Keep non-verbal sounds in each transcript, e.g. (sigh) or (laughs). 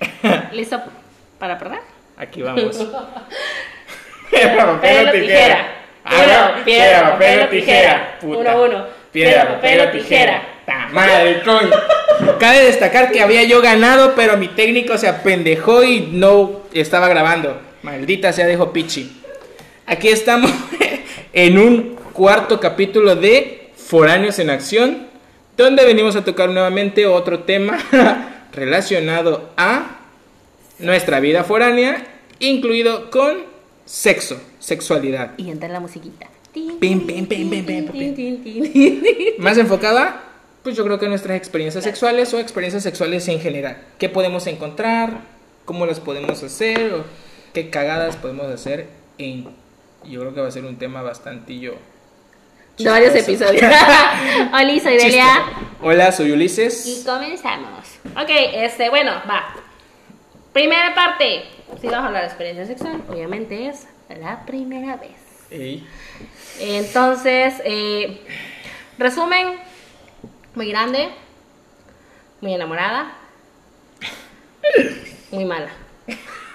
(laughs) ¿Listo para perder? Aquí vamos. Piedra, papel o tijera. Uno, piedra, papel o tijera. Uno, uno. Piedra, papel o tijera. Madre, coño. Cabe destacar que había yo ganado, pero mi técnico se apendejó y no estaba grabando. Maldita sea, dijo Pichi. Aquí estamos (laughs) en un cuarto capítulo de Foráneos en Acción, donde venimos a tocar nuevamente otro tema (laughs) relacionado a nuestra vida foránea, incluido con sexo, sexualidad. Y entra la musiquita. Pim, pim, pim. (laughs) Más enfocada, pues yo creo que nuestras experiencias sexuales o experiencias sexuales en general. ¿Qué podemos encontrar? ¿Cómo las podemos hacer? ¿O qué cagadas podemos hacer? En, yo creo que va a ser un tema De varios episodios. (laughs) Hola, soy Delia. Hola, soy Y Ulises. comenzamos. Ok, este, bueno, va. Primera parte. Si vamos a hablar de experiencia sexual, obviamente es la primera vez. Ey, Entonces, eh, resumen, muy grande, muy enamorada, muy mala.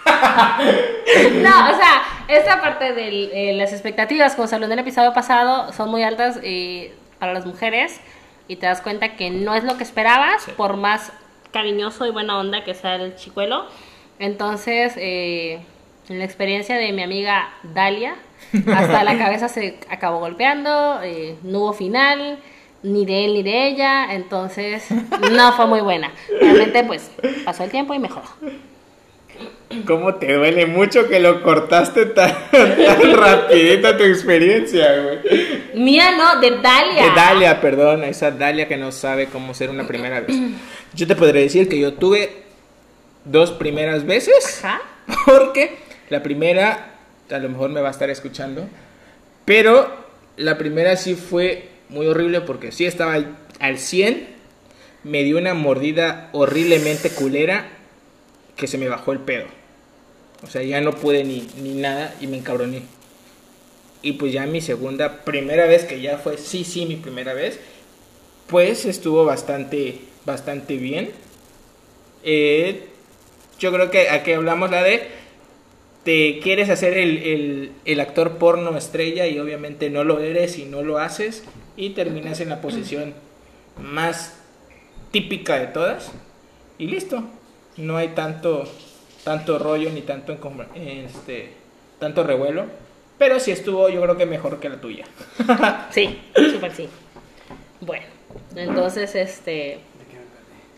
(laughs) no, o sea, esta parte de las expectativas, como se habló en el episodio pasado, son muy altas eh, para las mujeres y te das cuenta que no es lo que esperabas, Sí. por más cariñoso y buena onda que sea el chicuelo. Entonces, eh, en la experiencia de mi amiga Dalia, hasta la (laughs) cabeza se acabó golpeando, eh, no hubo final, ni de él ni de ella, entonces no fue muy buena. Realmente, pues, pasó el tiempo y mejoró. ¿Cómo te duele mucho que lo cortaste tan, (laughs) tan rapidito tu experiencia, güey? Mía no, de Dalia. De Dalia, perdón, esa Dalia que no sabe cómo ser una primera vez. (clears throat) Yo te podría decir que yo tuve dos primeras veces, Ajá. (laughs) porque la primera, a lo mejor me va a estar escuchando, pero la primera sí fue muy horrible porque sí estaba al, al 100, me dio una mordida horriblemente culera que se me bajó el pedo. O sea, ya no pude ni, ni nada y me encabroné. Y pues ya mi segunda, primera vez que ya fue, sí, sí, mi primera vez, pues estuvo bastante, bastante bien. Eh, yo creo que aquí hablamos la de, te quieres hacer el, el, el actor porno estrella y obviamente no lo eres y no lo haces y terminas en la posición más típica de todas y listo. No hay tanto, tanto rollo ni tanto, encom- este, tanto revuelo. Pero sí estuvo, yo creo que mejor que la tuya. (laughs) Sí, súper sí. Bueno, entonces, este.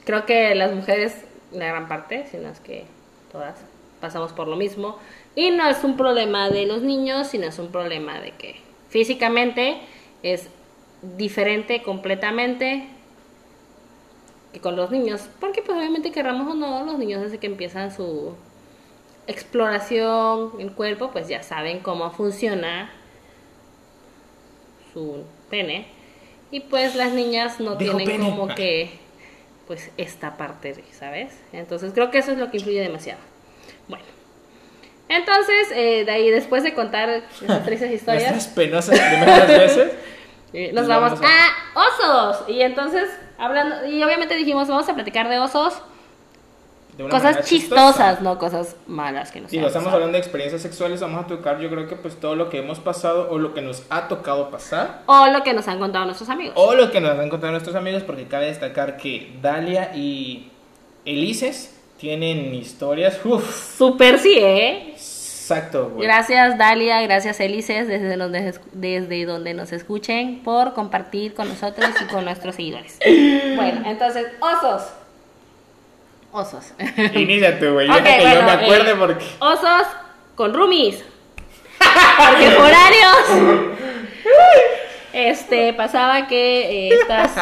Creo que las mujeres, la gran parte, si no es que todas, pasamos por lo mismo. Y no es un problema de los niños, sino es un problema de que físicamente es diferente completamente que con los niños. Porque, pues, obviamente, querramos o no, los niños desde que empiezan su exploración el cuerpo, pues ya saben cómo funciona su pene. Y pues las niñas no Dijo tienen pene. como que, pues, esta parte, ¿sabes? Entonces creo que eso es lo que influye demasiado. Bueno. Entonces, eh, de ahí, después de contar esas (laughs) tristes historias, penosas primeras veces. (laughs) eh, nos Nos vamos vamos a- a osos. Y entonces, hablando, y obviamente dijimos, vamos a platicar de osos, de cosas chistosas, chistosa. no cosas malas que nos Digo, estamos pasado. hablando de experiencias sexuales, vamos a tocar yo creo que pues todo lo que hemos pasado o lo que nos ha tocado pasar O lo que nos han contado nuestros amigos. o lo que nos han contado nuestros amigos porque cabe destacar que Dalia y Elises tienen historias, uff, Super sí, ¿eh? Exacto, güey. Gracias Dalia, gracias Elises, desde donde, desde donde nos escuchen, por compartir con nosotros y con nuestros seguidores. Bueno, entonces, osos. Osos. (laughs) Inicia tú, güey, Ok, deja que yo bueno, me acuerde eh, porque... Osos con roomies. (laughs) Porque horarios. (laughs) Este, pasaba que eh, estás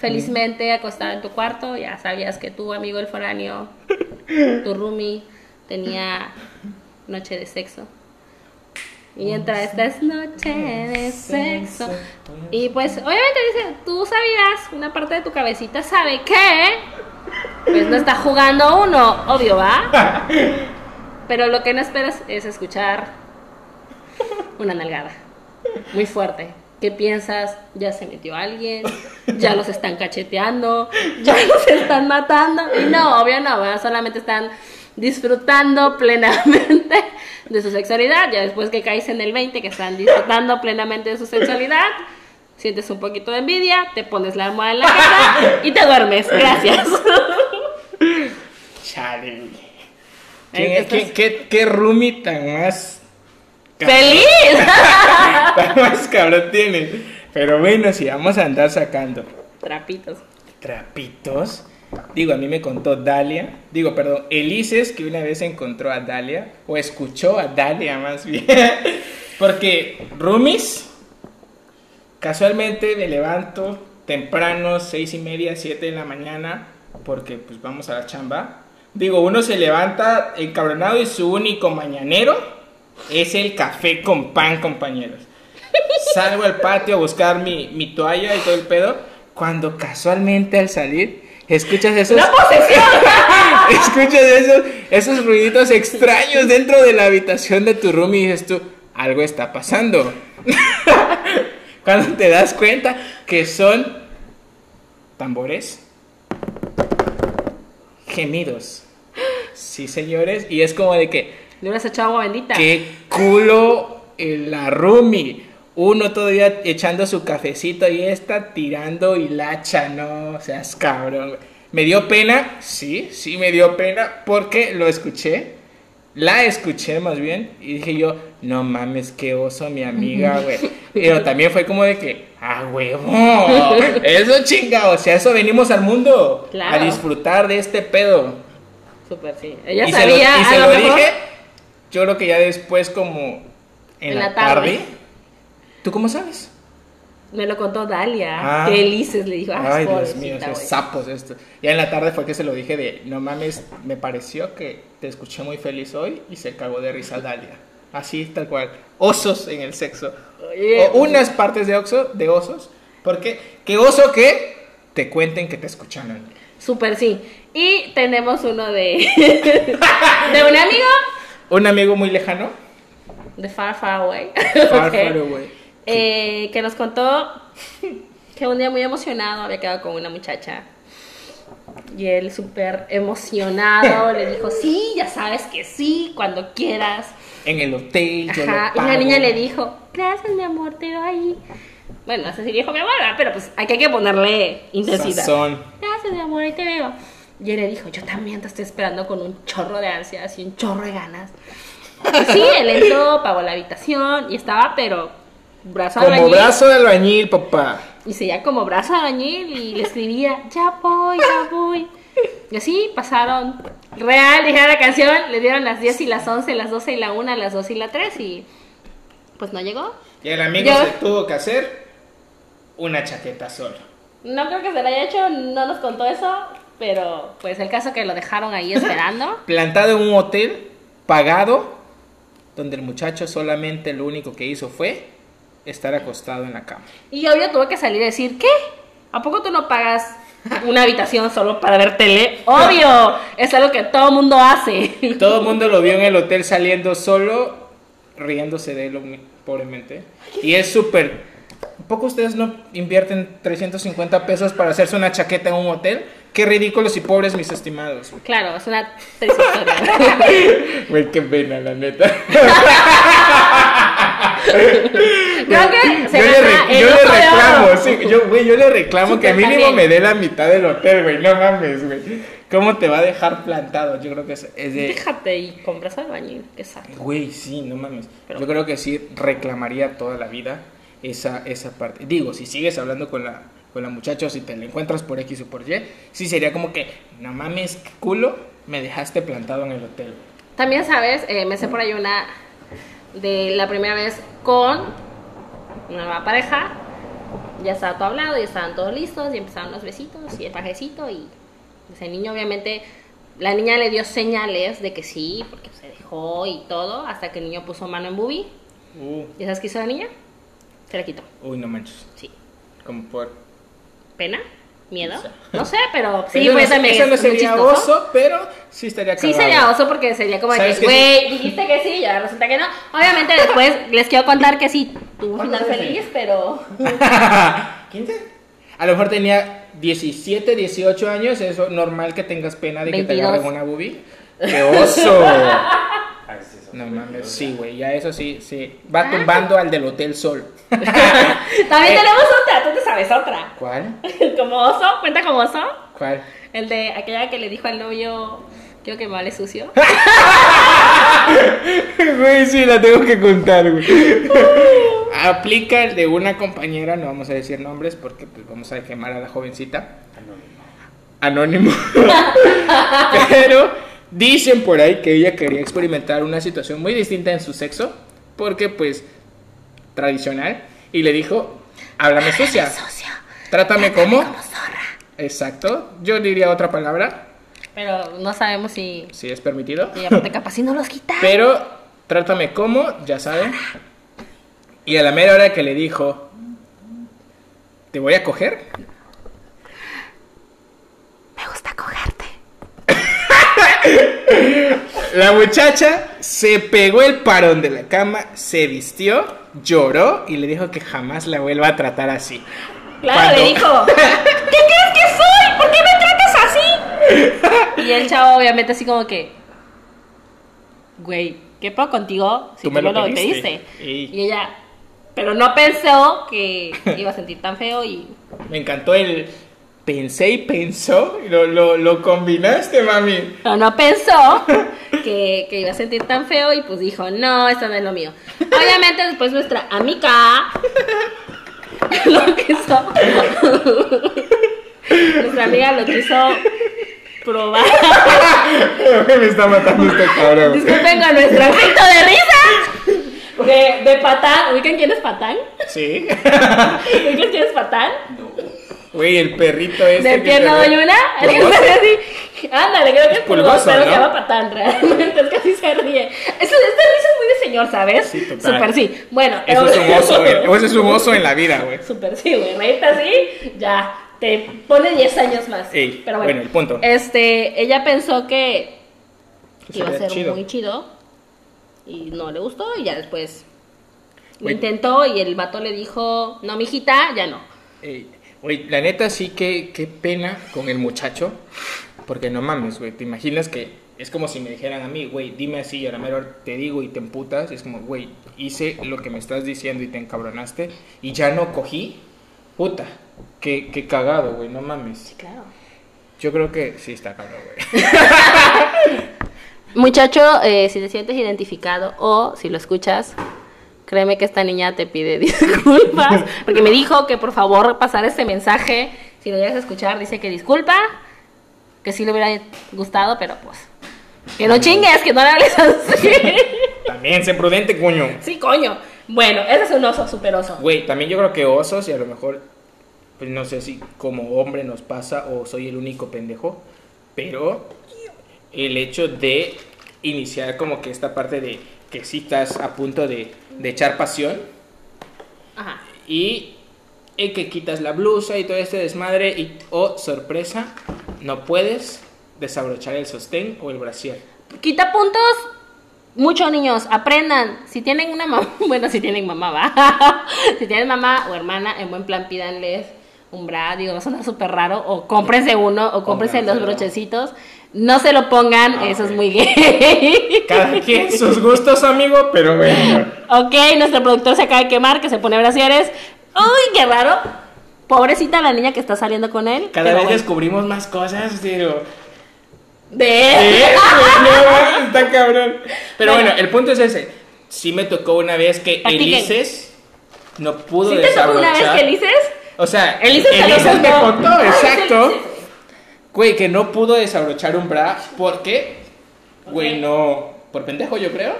felizmente acostada en tu cuarto, ya sabías que tu amigo el foráneo, tu roomie, tenía noche de sexo. Y entra esta es noche de sexo. Y pues, obviamente dice, tú sabías, una parte de tu cabecita sabe que, pues no está jugando uno, obvio, ¿va? (laughs) Pero lo que no esperas es escuchar una nalgada. Muy fuerte. ¿Qué piensas? Ya se metió alguien, ya los están cacheteando, ya los están matando. Y no, obvio no, ¿verdad? solamente están disfrutando plenamente (laughs) de su sexualidad. Ya después que caes en el 20, que están disfrutando plenamente de su sexualidad, sientes un poquito de envidia, te pones la almohada en la cara y te duermes. Gracias. (laughs) Chale, güey. ¿Quién- Entonces- quién- qué, qué roomie tan más... ¡Feliz! (laughs) tan más cabrón tienes? Pero bueno, si vamos a andar sacando Trapitos. trapitos. Digo, a mí me contó Dalia, digo, perdón, Elises que una vez encontró a Dalia, o escuchó a Dalia más bien, (laughs) porque roomies, casualmente me levanto temprano, seis y media, siete de la mañana, porque pues vamos a la chamba. Digo, uno se levanta encabronado y su único mañanero es el café con pan, compañeros. Salgo al patio a buscar mi, mi toalla y todo el pedo. Cuando casualmente al salir, escuchas esos. (laughs) Escuchas esos, esos ruiditos extraños dentro de la habitación de tu room y dices tú, algo está pasando. (laughs) Cuando te das cuenta que son tambores, gemidos. Sí, señores, y es como de que Le hubieras echado agua bendita. Qué culo en la roomie. Uno todavía echando su cafecito y esta tirando hilacha, no seas cabrón. güey. Me dio pena, sí, sí me dio pena porque lo escuché. La escuché más bien y dije yo, no mames, qué oso mi amiga, güey. Pero también fue como de que, ah, huevo, eso chinga, o sea, eso venimos al mundo Claro. a disfrutar de este pedo Súper, sí. Ella y se lo, sabía, y se lo dije, yo creo que ya después como en, En la, la tarde. tarde. ¿Tú cómo sabes? me lo contó Dalia, Ah. que Elises le dijo, ah, Ay, Dios mío, esos güey". sapos esto. Ya en la tarde fue que se lo dije de, no mames, me pareció que te escuché muy feliz hoy y se cagó de risa Dalia. Así, tal cual. Osos en el sexo. Oye, o unas partes de, oso, de osos. Porque, ¿qué oso que te cuenten que te escucharon? Súper, sí. Y tenemos uno de, (laughs) de un amigo (laughs) Un amigo muy lejano. de Far Far Away. Far, (laughs) Ok. far away. Eh, que nos contó (laughs) que un día muy emocionado había quedado con una muchacha. Y él súper emocionado (laughs) le dijo, sí, ya sabes que sí, cuando quieras. En el hotel, yo Ajá. lo Y la pago. niña le dijo, gracias mi amor, te doy. Bueno, no sé si dijo mi amor, pero pues hay que ponerle intensidad. Sazón. Gracias mi amor, ahí te veo. Y él le dijo, yo también te estoy esperando con un chorro de ansias y un chorro de ganas. Y (laughs) sí, él entró, pagó la habitación y estaba, pero brazo Como albañil. brazo de albañil, papá. Y seguía como brazo de albañil y le escribía, ya voy, ya voy. Y así pasaron. Real, dijera la canción, le dieron las 10 y las 11, las 12 y la 1, las 2 y la 3 y pues no llegó. Y el amigo Yo- se tuvo que hacer una chaqueta solo. No creo que se lo haya hecho, no nos contó eso, pero pues el caso que lo dejaron ahí (laughs) esperando. Plantado en un hotel, pagado, donde el muchacho solamente lo único que hizo fue estar acostado en la cama. Y obvio tuvo que salir y decir, ¿qué? ¿A poco tú no pagas una habitación solo para ver tele? Obvio, (laughs) es algo que todo mundo hace. Todo el mundo lo vio en el hotel saliendo solo, riéndose de él, pobremente. Y es súper... ¿Un poco ustedes no invierten 350 pesos para hacerse una chaqueta en un hotel? Qué ridículos y pobres mis estimados. Claro, es una triste historia. (laughs) Güey, qué pena, la neta. (laughs) Creo que se yo le, gana re- el yo le ojo de reclamo, sí, yo, güey, yo le reclamo que mínimo también. me dé la mitad del hotel, güey, no mames, güey. ¿Cómo te va a dejar plantado? Yo creo que es, es de... Déjate y compras albañil, que sabe. Güey, sí, no mames. Pero- Yo creo que sí reclamaría toda la vida esa, esa parte. Digo, si sigues hablando con la, con la muchacha o si te la encuentras por X o por Y, sí sería como que, no mames, culo, me dejaste plantado en el hotel. También, ¿sabes? Eh, me sé por ahí una de la primera vez con una nueva pareja. Ya estaba todo hablado, ya estaban todos listos y empezaron los besitos y el pajecito y ese niño obviamente, la niña le dio señales de que sí, porque se dejó y todo, hasta que el niño puso mano en bubi. Uh, ¿Y sabes qué hizo la niña? Se la quitó. uy, no manches. Sí. Como por... ¿Pena? ¿Miedo? Sí. No sé, pero sí, Eso fue no, también eso no sería oso, pero Sí estaría Sí cagado. sería oso porque sería como de ¿Sabes que, güey, dijiste que sí y ahora resulta que no. Obviamente después les quiero contar que sí, tuvo un ¿Cuántos final feliz, pero... (laughs) ¿15? A lo mejor tenía 17, 18 años, es normal que tengas pena de que te 22. agarren una boobie. ¡Qué oso! (laughs) No mames, sí, güey, ya eso sí, sí. Va Ah. tumbando al del Hotel Sol. (laughs) También Eh. tenemos otra, tú te sabes otra. ¿Cuál? (laughs) como oso, cuenta como oso. ¿Cuál? El de aquella que le dijo al novio, quiero que me hable sucio. (laughs) Güey, sí, la tengo que contar, güey. Aplica el de una compañera, no vamos a decir nombres porque pues vamos a quemar a la jovencita. Anónimo. Anónimo. Pero dicen por ahí que ella quería experimentar una situación muy distinta en su sexo porque pues tradicional y le dijo, háblame sucia, Sucio. trátame como... Como zorra. Exacto, yo diría otra palabra, Pero no sabemos si... si es permitido. Y aparte capaz si no los quita. Pero trátame como, ya saben. Y a la mera hora que le dijo, ¿te voy a coger? Me gusta cogerte. La muchacha se pegó el parón de la cama, se vistió, lloró y le dijo que jamás la vuelva a tratar así. Claro, Cuando- le dijo, (laughs) ¿qué crees que soy? ¿Por qué me tratas así? Y el chavo obviamente así como que, güey, ¿qué puedo contigo si Tú tú, me me lo lo pediste. Y ella, pero no pensó que iba a sentir tan feo y... (laughs) Me encantó el pensé y pensó, lo, lo, lo combinaste, mami. Pero no pensó (laughs) que, que iba a sentir tan feo y pues dijo, no, esto no es lo mío. Obviamente después nuestra amiga (laughs) lo quiso. nuestra amiga lo quiso probar. (laughs) Me está matando este cabrón. Disculpen con nuestro efecto de risa. De, de patán. ¿Ubican quién es patán? Sí. ¿Ubican quién es patán? Güey, el perrito este. ¿De pierna te- doy una? El que Pulgoso. se hace así. (laughs) Ándale, creo que es pulgoso, pero ¿no? se llama patán realmente. Es que así se ríe. Eso, esta risa es muy de señor, ¿sabes? Sí, total. Super sí. Bueno, Eso es un oso, güey. (laughs) Eso es un oso en la vida, güey. Super sí, güey. Reírte así, ya. Te pone 10 años más. Ey, pero bueno, bueno, el punto. Este, ella pensó que Que iba a ser chido. muy chido y no le gustó y ya después lo intentó y el vato le dijo, no, mijita, ya no. Ey, Güey, la neta sí que qué pena con el muchacho. Porque no mames, güey. ¿Te imaginas que es como si me dijeran a mí, güey, dime así y a la mera te digo y te emputas? Es como, güey, hice lo que me estás diciendo y te encabronaste y ya no cogí. Puta, qué, qué cagado, güey, no mames. Claro. Yo creo que sí está cabrón, güey. (laughs) Muchacho, eh, si te sientes identificado o si lo escuchas, créeme que esta niña te pide (laughs) disculpas, porque me dijo que por favor pasara este mensaje, si lo llegas a escuchar, dice que disculpa, que sí le hubiera gustado, pero pues, que no chingues, que no le hables así. (laughs) También, sé prudente, coño. sí, coño. Bueno, ese es un oso, super oso. Güey, también yo creo que osos y a lo mejor, pues no sé si como hombre nos pasa o soy el único pendejo, pero el hecho de iniciar como que esta parte de que sí estás a punto de, de echar pasión Ajá. y que quitas la blusa y todo este desmadre y, oh, sorpresa, no puedes desabrochar el sostén o el brasier. Quita puntos. Muchos niños, aprendan. Si tienen una mamá, (laughs) bueno, si tienen mamá, va. (laughs) si tienen mamá o hermana, en buen plan pídanles un bra, digo, va a sonar súper raro. O cómprense uno, o cómprense los brochecitos. No se lo pongan, Ah, eso es muy gay. (laughs) Cada quien sus gustos, amigo, pero bueno. ok, nuestro productor se acaba de quemar, que se pone brasieres. Uy, qué raro. Pobrecita la niña que está saliendo con él. Cada vez bueno. descubrimos más cosas, pero... De ¿Eh? No, está cabrón. Pero Bueno. bueno, el punto es ese. Sí me tocó una vez que Practiquen. Elises no pudo ¿Sí te tocó una vez que dices? O sea, Elises Elises me contó. contó, Ah, exacto. Güey, que no pudo desabrochar un bra porque, güey, no, por pendejo yo creo,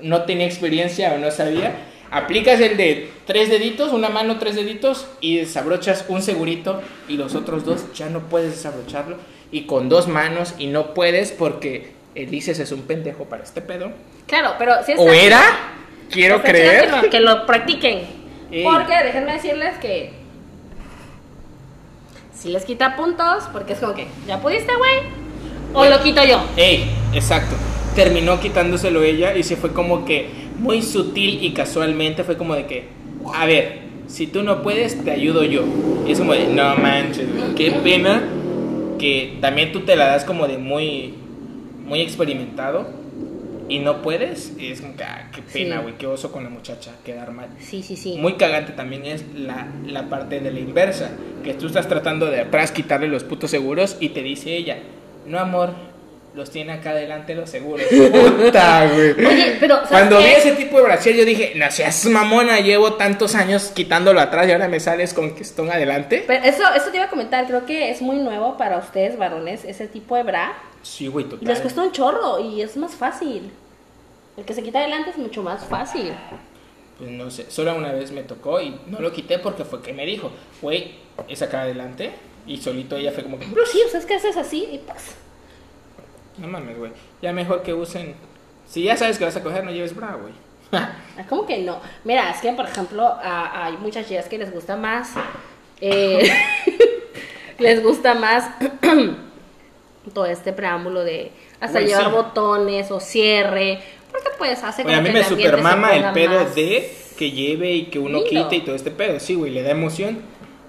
no tenía experiencia o no sabía. Aplicas el de tres deditos, una mano, tres deditos y desabrochas un segurito y los otros dos ya no puedes desabrocharlo. Y con dos manos y no puedes porque Elises es un pendejo para este pedo. Claro, pero si ¿O era? Quiero creer. Que lo, que lo practiquen. Ey. Porque déjenme decirles que si les quita puntos, porque es como que, ¿ya pudiste, güey? O lo quito yo. Ey, exacto. Terminó quitándoselo ella y se fue como que muy sutil y casualmente fue como de que, a ver, si tú no puedes, te ayudo yo. Y es como de, no manches, güey, qué pena que también tú te la das como de muy, muy experimentado y no puedes. Es como que, ah, qué pena, Sí. güey, qué oso con la muchacha, quedar mal. Sí, sí, sí. Muy cagante también es la, la parte de la inversa, que tú estás tratando de atrás quitarle los putos seguros y te dice ella, no amor, los tiene acá adelante los seguros. (laughs) Puta, güey. Oye, pero ¿sabes Cuando qué? vi ese tipo de brasier yo dije, no seas mamona, llevo tantos años quitándolo atrás y ahora me sales con que están adelante. Pero eso, eso te iba a comentar, creo que es muy nuevo para ustedes, varones, ese tipo de bra. Sí, güey, Y total. les cuesta un chorro y es más fácil. El que se quita adelante es mucho más fácil. Pues no sé, solo una vez me tocó y no lo quité porque fue que me dijo, güey, es acá adelante. Y solito ella fue como que, Pero sí, o sea, es que haces así y pues... no mames, güey. Ya mejor que usen. Si ya sabes que vas a coger, no lleves bra, güey. (laughs) ¿Cómo que no? Mira, es que, por ejemplo, a- hay muchas chicas que les gusta más. eh, (laughs) (laughs) les gusta más (clears throat) todo este preámbulo de hasta llevar sí. botones o cierre. Porque pues hace Oye, como a mí que me supermama el pedo de que lleve y que uno lindo. quite y todo este pedo. Sí, güey, le da emoción.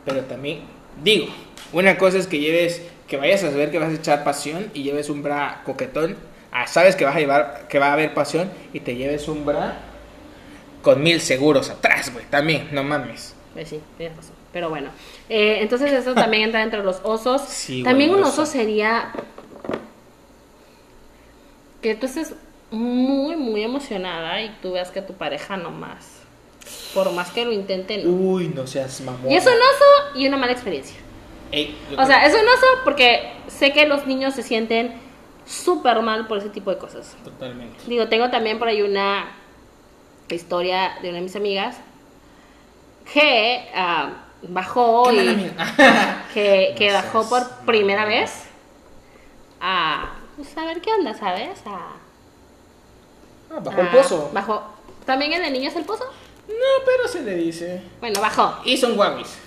Pero también, digo, una cosa es que lleves, que vayas a saber que vas a echar pasión y lleves un bra coquetón. Ah, sabes que vas a llevar, que va a haber pasión y te lleves un bra con mil seguros atrás, güey. También, no mames. Pues sí, tienes razón. Pero bueno, eh, entonces eso también entra entre los osos. (laughs) Sí, también un oso. sería que tú estés muy, muy emocionada y tú veas que tu pareja no más. Por más que lo intenten. Uy, no seas mamón. Y es un oso y una mala experiencia. Ey, O sea, es un oso porque sé que los niños se sienten súper mal por ese tipo de cosas. Totalmente. Digo, tengo también por ahí una historia de una de mis amigas que ah, bajó y que, (laughs) que No bajó seas por primera vez a pues, a ver qué onda, ¿sabes? A, Ah, bajo el pozo. Bajó. ¿También es de niños el pozo? No, pero se le dice. Bueno, bajó. Y son guaguis.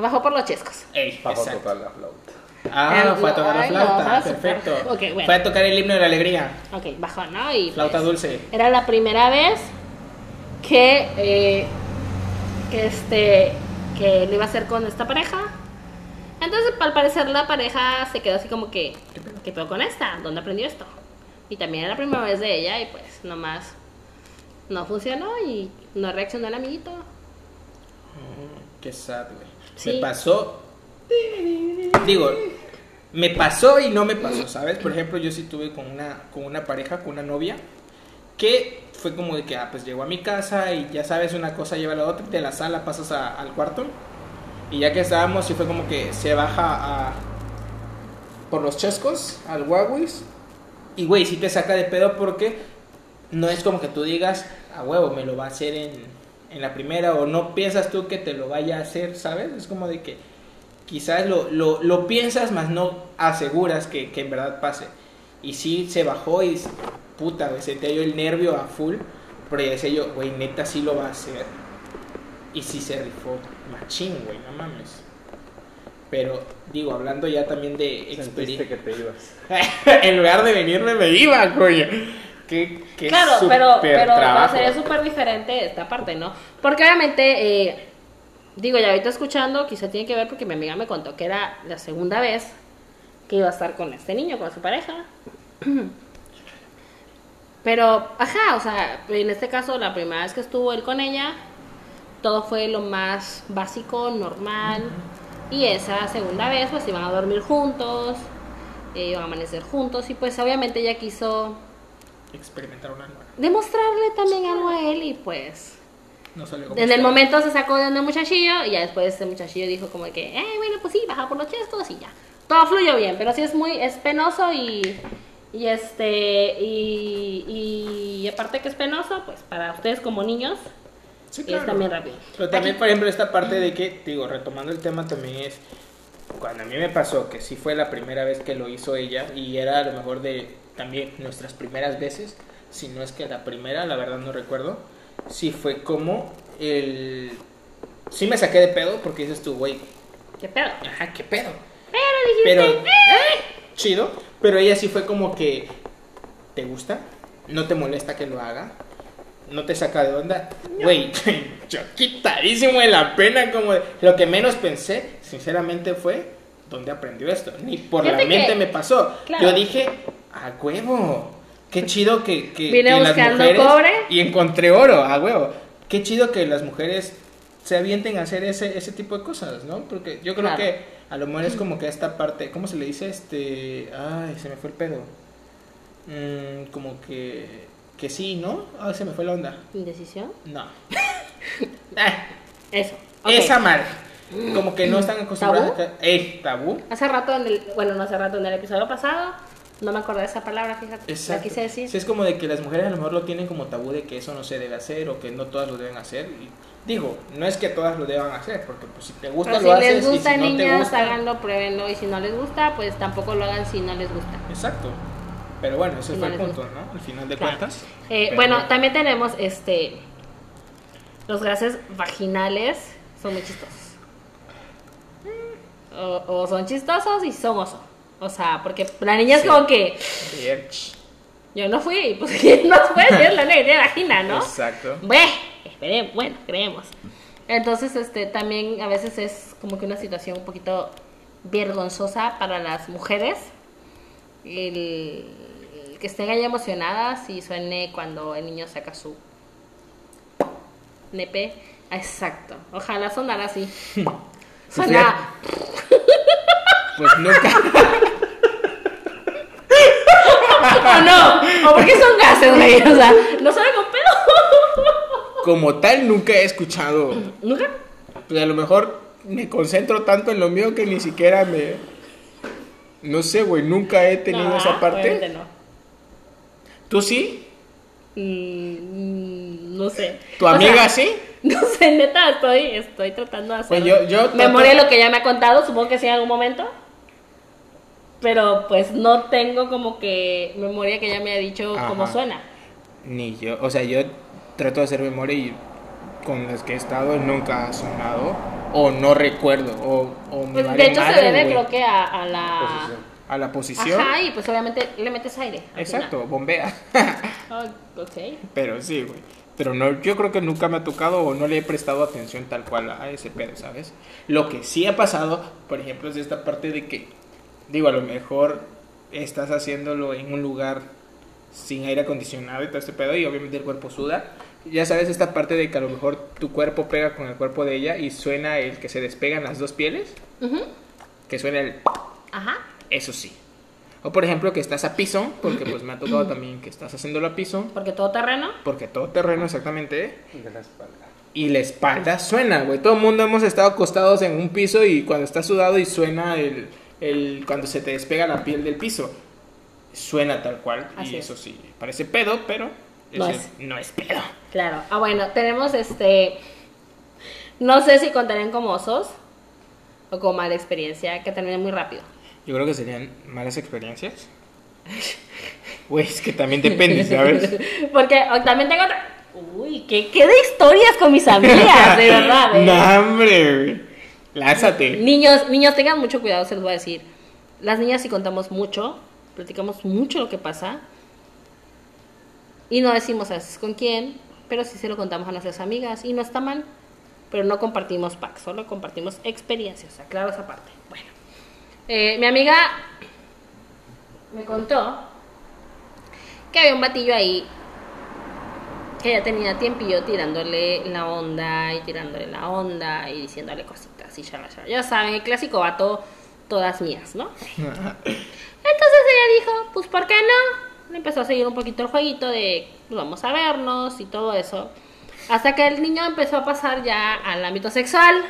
Bajó por los chescos. Ey, Bajo exacto. tocar la flauta. Ah, El- fue a tocar la no, flauta. Perfecto. Bueno. Fue a tocar el himno de la alegría. Ok, bajó, ¿no? Y Flauta pues, dulce. Era la primera vez que, eh, que este que lo iba a hacer con esta pareja. Entonces, al parecer, la pareja se quedó así como que, ¿qué pedo con esta? ¿Dónde aprendió esto? Y también era la primera vez de ella y pues nomás no funcionó y no reaccionó el amiguito. Qué sad, güey. Sí. Me pasó. Digo, me pasó y no me pasó, ¿sabes? Por ejemplo, yo sí tuve con una, con una pareja, con una novia, que fue como de que, ah, pues llegó a mi casa y ya sabes, una cosa lleva a la otra, de la sala pasas a- al cuarto. Y ya que estábamos, sí fue como que se baja a, por los chescos, al Huawis. Y, güey, sí te saca de pedo porque no es como que tú digas, a huevo, me lo va a hacer en, en la primera, o no piensas tú que te lo vaya a hacer, ¿sabes? Es como de que quizás lo, lo, lo piensas, más no aseguras que, que en verdad pase. Y sí se bajó y, puta, güey, se te dio el nervio a full, pero ya decía yo, güey, neta sí lo va a hacer. Y sí se rifó, machín, güey, no mames. Pero, digo, hablando ya también de experiencia. que te ibas. (laughs) en lugar de venirme, me iba, coño. Qué, qué claro, pero, súper pero trabajo. sería súper diferente esta parte, ¿no? Porque obviamente, eh, digo, ya ahorita escuchando, quizá tiene que ver porque mi amiga me contó que era la segunda vez que iba a estar con este niño, con su pareja. (clears throat) Pero, ajá, o sea, en este caso, la primera vez que estuvo él con ella, todo fue lo más básico, normal. Y esa segunda vez, pues iban a dormir juntos, eh, iban a amanecer juntos, y pues obviamente ella quiso Experimentar una nueva. demostrarle también algo a él y pues No salió como en el momento se sacó de donde el muchachillo y ya después el muchachillo dijo como que, eh, bueno, pues sí, baja por los chescos y ya. Todo fluyó bien, pero sí es muy, es penoso y, y este, y, y aparte que es penoso, pues para ustedes como niños, Sí, es claro. también rápido. Pero también, por ejemplo, esta parte de que, digo, retomando el tema también es, cuando a mí me pasó, que sí fue la primera vez que lo hizo ella, y era a lo mejor de también nuestras primeras veces, si no es que la primera, la verdad no recuerdo, sí fue como el... Sí me saqué de pedo porque dices tú, güey, ¿Qué pedo? ajá, qué pedo. Pero dijiste, Pero, "Eh". chido, Pero ella sí fue como que, ¿te gusta? ¿No te molesta que lo haga? ¿No te saca de onda? Güey, (laughs) yo quitadísimo de la pena, como de- lo que menos pensé, sinceramente, fue, ¿dónde aprendió esto? Ni por la Fíjate que- mente me pasó. claro. Yo dije, a huevo, qué chido que, que, Vine que las mujeres... cobre. Y encontré oro, a huevo. Qué chido que las mujeres se avienten a hacer ese, ese tipo de cosas, ¿no? Porque yo creo Claro. que a lo mejor es como que esta parte, ¿cómo se le dice? Este, ay, se me fue el pedo. Mm, como que, que sí, ¿no? Ah, se me fue la onda. ¿Indecisión? No. (laughs) Ah, Eso. ok. Esa madre. Como que no están acostumbradas ¿Tabú? a... Eh, tabú. Hace rato, en el, bueno, no hace rato, en el episodio pasado, no me acordé de esa palabra, fíjate. Exacto. La quise decir. Sí, es como de que las mujeres a lo mejor lo tienen como tabú de que eso no se debe hacer o que no todas lo deben hacer. Y digo, no es que todas lo deban hacer, porque pues si te gusta Pero lo si haces les gusta, y si no te niñas, gusta... háganlo, pruébenlo. Y si no les gusta, pues tampoco lo hagan si no les gusta. Exacto. Pero bueno, ese Si fue no el punto, gusta. ¿no? Al final de Claro. cuentas. Eh, bueno, también tenemos este. Los gases vaginales son muy chistosos. O, o son chistosos y son oso. O sea, porque la niña es Sí. como que yo no fui, pues (laughs) ¿quién nos puede decir la niña tiene vagina, no? Exacto. Bueno, esperemos, bueno, creemos. Entonces, este, también a veces es como que una situación un poquito vergonzosa para las mujeres. El, el que estén ahí emocionadas y suene cuando el niño saca su nepe. Exacto. Ojalá sonara así. (laughs) Suena. Pues nunca. (laughs) ¿O no? ¿O porque son gases, güey? O sea, no suena con pedo. Como tal, nunca he escuchado. ¿Nunca? Pues a lo mejor me concentro tanto en lo mío que ni siquiera me. No sé, güey, nunca he tenido No, esa parte. no. ¿Tú sí? Mm, no sé. ¿Tu O amiga sea, sí? (laughs) No sé, neta, estoy, estoy tratando de hacer Pues yo- yo trato- memoria de lo que ya me ha contado, supongo que sí en algún momento. Pero pues no tengo como que memoria que ya me ha dicho cómo Ajá. suena. Ni yo. O sea, yo trato de hacer memoria y con las que he estado nunca ha sonado. O no recuerdo. O, o me Pues, vale de hecho madre, se debe güey. creo que a, a la... Posición. A la posición. Ajá, y pues obviamente le metes aire. Exacto, bombea. final. Ah, ok. Pero sí, güey. Pero no, yo creo que nunca me ha tocado o no le he prestado atención tal cual a ese pedo, ¿sabes? Lo que sí ha pasado, por ejemplo, es esta parte de que, digo, a lo mejor estás haciéndolo en un lugar sin aire acondicionado y todo este pedo y obviamente el cuerpo suda. Ya sabes esta parte de que a lo mejor tu cuerpo pega con el cuerpo de ella y suena el que se despegan las dos pieles, que suena el... Ajá. Eso sí. O por ejemplo que estás a piso, porque pues me ha tocado también que estás haciéndolo a piso, Porque todo terreno. porque todo terreno exactamente, Y de la espalda. y la espalda suena, güey. Todo el mundo hemos estado acostados en un piso y cuando está sudado y suena el, el cuando se te despega la piel del piso. Suena tal cual. Así y es. eso sí, parece pedo, pero No es. no es pedo. Claro. Ah, bueno, tenemos este. No sé si contarían como osos o como mala experiencia, que termina muy rápido. Yo creo que serían malas experiencias. (laughs) Güey, es que también depende, (laughs) ¿sabes? Porque oh, también tengo otra. Uy, ¿qué, qué de historias con mis amigas, de verdad. (laughs) ¿eh? no, hombre, güey. Lánzate. Niños, niños, tengan mucho cuidado, se los voy a decir. Las niñas sí contamos mucho, platicamos mucho lo que pasa. Y no decimos a veces con quién, pero sí se lo contamos a nuestras amigas. Y no está mal, pero no compartimos packs, solo compartimos experiencias. Aclaro esa parte. Bueno, Eh, mi amiga me contó que había un batillo ahí que ya tenía tiempillo tirándole la onda y tirándole la onda y diciéndole cositas y. Ya saben, el clásico vato, todas mías, ¿no? (laughs) Entonces ella dijo, pues ¿por qué no? Empezó a seguir un poquito el jueguito de pues, vamos a vernos y todo eso. Hasta que el niño empezó a pasar ya al ámbito sexual.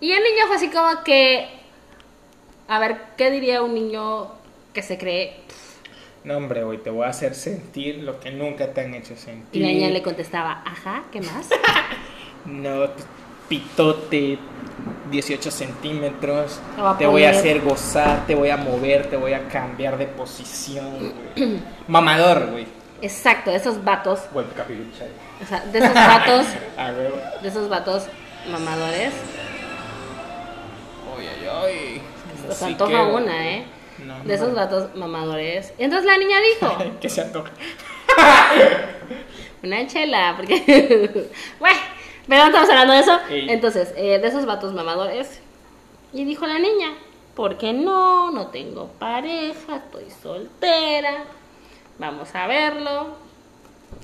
Y el niño fue así como que, a ver, ¿qué diría un niño que se cree? No, hombre, güey, te voy a hacer sentir lo que nunca te han hecho Y sentir. la niña le contestaba, ajá, ¿qué más? (laughs) No, pitote, 18 centímetros. Te voy a Te voy a poner- hacer gozar, te voy a mover, te voy a cambiar de posición, güey. (clears throat) Mamador, güey. Exacto, de esos vatos, o sea, de esos vatos, (laughs) de esos vatos mamadores. Ay, ay, ay. Se Así antoja una, ¿eh? No, de esos no. vatos mamadores. Y entonces la niña dijo, (laughs) que se antoja. (laughs) una chela, porque... bueno, pero no estamos hablando de eso. Ey. Entonces, eh, de esos vatos mamadores. Y dijo la niña, ¿por qué no? No tengo pareja, estoy soltera. Vamos a verlo.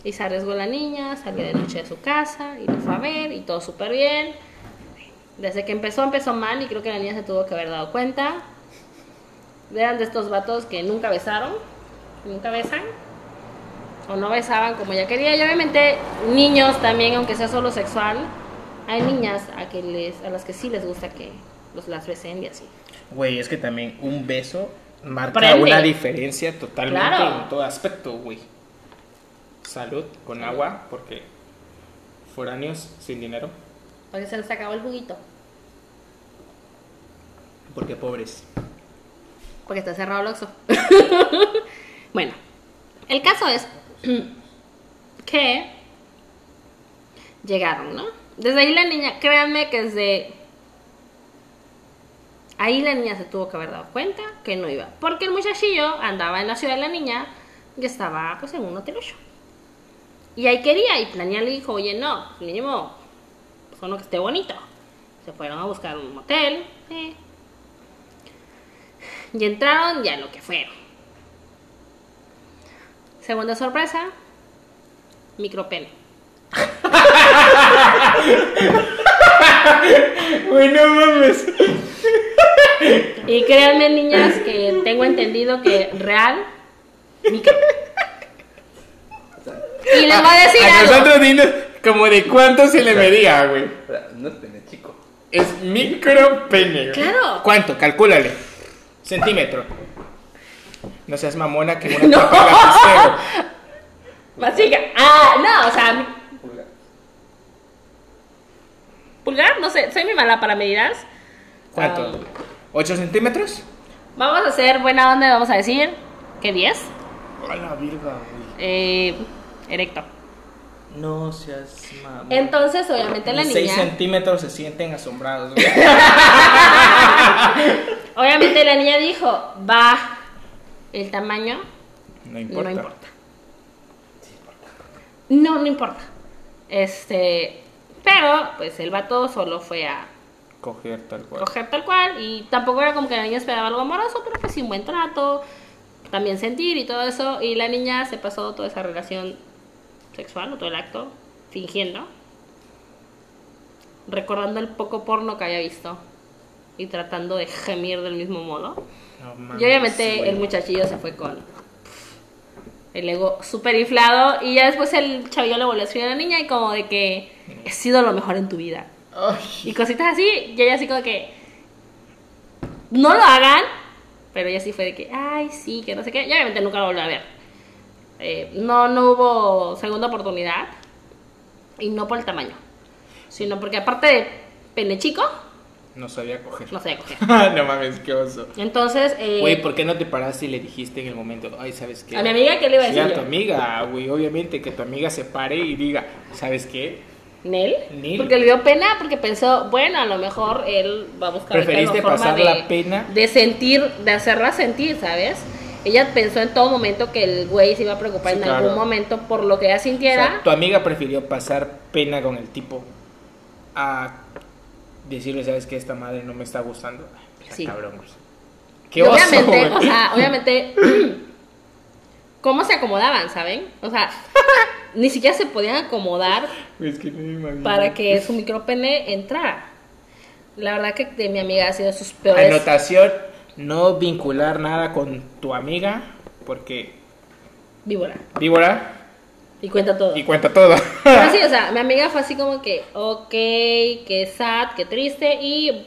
Y se arriesgó la niña, salió de noche de su casa y lo fue a ver y todo súper bien. Desde que empezó, empezó mal y creo que la niña se tuvo que haber dado cuenta. Eran de estos vatos que nunca besaron, nunca besan, o no besaban como ella quería. Y obviamente niños también, aunque sea solo sexual, hay niñas a, que les, a las que sí les gusta que los las besen y así. Güey, es que también un beso marca Prende. una diferencia totalmente Claro. en todo aspecto, güey. Salud con agua, porque foráneos sin dinero, Porque se les acabó el juguito, porque pobres. porque está cerrado el Oxxo. (laughs) bueno, el caso es (clears throat) que llegaron, ¿no? Desde ahí la niña, créanme que desde ahí la niña se tuvo que haber dado cuenta que no iba. Porque el muchachillo andaba en la ciudad de la niña y estaba pues en un hotelucho. Y ahí quería, y la le dijo, oye, no, mínimo, pues uno que esté bonito. Se fueron a buscar un motel, eh. Y entraron ya lo que fueron. Segunda sorpresa, micropene. (laughs) Güey, no mames. Y créanme, niñas, que tengo entendido que real, micro. Y les voy a decir A algo. nosotros dinos como de cuánto se le medía, güey. No es pene chico. Es micro pene. Claro. ¿Cuánto? Calcúlale. Centímetro. No seas mamona que una (laughs) No. tapa. Masica. Ah, no, o sea, Pulgar. pulgar, no sé, soy muy mala para medidas. ¿Cuánto? Ah. ¿8 centímetros? Vamos a hacer buena onda vamos a decir que 10. A la virga, güey. Eh, erecto. No seas mamón. Entonces, obviamente la 6 niña, centímetros se sienten asombrados. güey. (laughs) obviamente la niña dijo, va, el tamaño No importa. no importa. No, no importa. Este, pero pues el vato solo fue a Coger tal cual. coger tal cual y tampoco era como que la niña esperaba algo amoroso, pero pues sí un buen trato, también sentir y todo eso y la niña se pasó toda esa relación sexual o todo el acto fingiendo, recordando el poco porno que había visto y tratando de gemir del mismo modo. Mames, Y obviamente el muchachillo se fue con el ego súper inflado y ya después el chavillo le volvió a escribir a la niña y como de que he sido lo mejor en tu vida. Y cositas así, y ella así como que no lo hagan, pero ella sí fue de que, ay, sí, que no sé qué. Y obviamente nunca lo volvió a ver. Eh, no, no hubo segunda oportunidad. Y no por el tamaño, sino porque aparte de pene chico, no sabía coger. no sabía coger. (laughs) no mames, qué oso. Entonces, eh, Güey, ¿por qué no te paraste y le dijiste en el momento, ay, ¿sabes qué? a mi amiga, ¿qué le iba a Sí, decir a tu yo? amiga, güey, obviamente que tu amiga se pare y diga, ¿sabes qué? ¿Nel? Nel. Porque le dio pena, porque pensó, bueno, a lo mejor él va a buscar Preferiste forma pasar de, la pena. de sentir, de hacerla sentir, ¿sabes? Ella pensó en todo momento que el güey se iba a preocupar Sí, en claro. algún momento por lo que ella O sintiera. sea, tu amiga prefirió pasar pena con el tipo a decirle, ¿sabes qué? Esta madre no me está gustando. Sí. Cabrón, güey. Qué oso, obviamente, güey. o sea, obviamente, (clears throat) ¿cómo se acomodaban, saben? O sea, (laughs) ni siquiera se podían acomodar es que no para que su micropene entrara. La verdad que de mi amiga ha sido sus peores. Anotación, no vincular nada con tu amiga, porque Víbora. víbora Y cuenta todo. y cuenta todo. Pero sí, o sea, mi amiga fue así como que, ok, qué sad, qué triste. Y,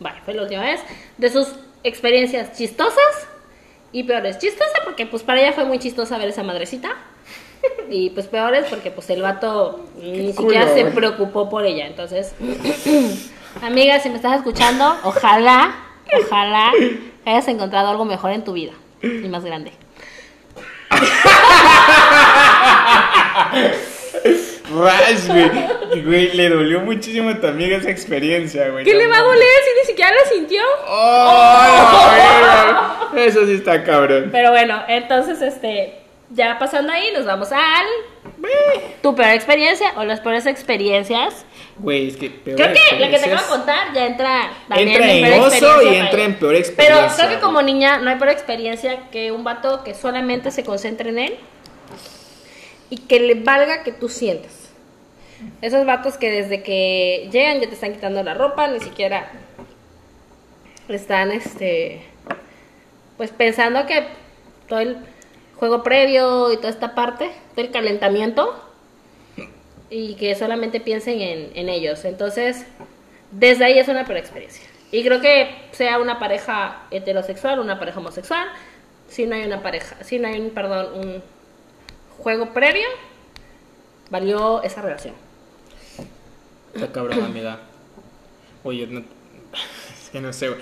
bueno, fue la última vez de sus experiencias chistosas y peores. Chistosa porque, pues, para ella fue muy chistosa ver esa madrecita. (laughs) Y, pues, peores porque, pues, el vato ni culo, siquiera se preocupó por ella. Entonces, (clears throat) amiga, si me estás escuchando, ojalá, ojalá hayas encontrado algo mejor en tu vida y más grande. (laughs) Ras, güey. Güey, le dolió muchísimo a tu amiga esa experiencia, güey. ¿Qué No le va a doler si ni siquiera la sintió? ¡Oh, verga! Eso sí está cabrón. Pero bueno, entonces, este, ya pasando ahí, nos vamos al tu peor experiencia o las peores experiencias. Güey, es que peor Creo que la que te acabo de contar ya entra Entra en en peor oso y entra en peor Pero experiencia. creo que como niña no hay peor experiencia que un vato que solamente se concentre en él y que le valga que tú sientas. Esos vatos que desde que llegan ya te están quitando la ropa, ni siquiera están este pues pensando que todo el juego previo y toda esta parte, todo el calentamiento y que solamente piensen en, en ellos. Entonces, desde ahí es una peor experiencia. Y creo que sea una pareja heterosexual, una pareja homosexual, si no hay una pareja, si no hay un, perdón, un juego previo, valió esa relación. Está cabrón, (clears throat) amiga. Oye, no. (laughs) Es que no sé, güey.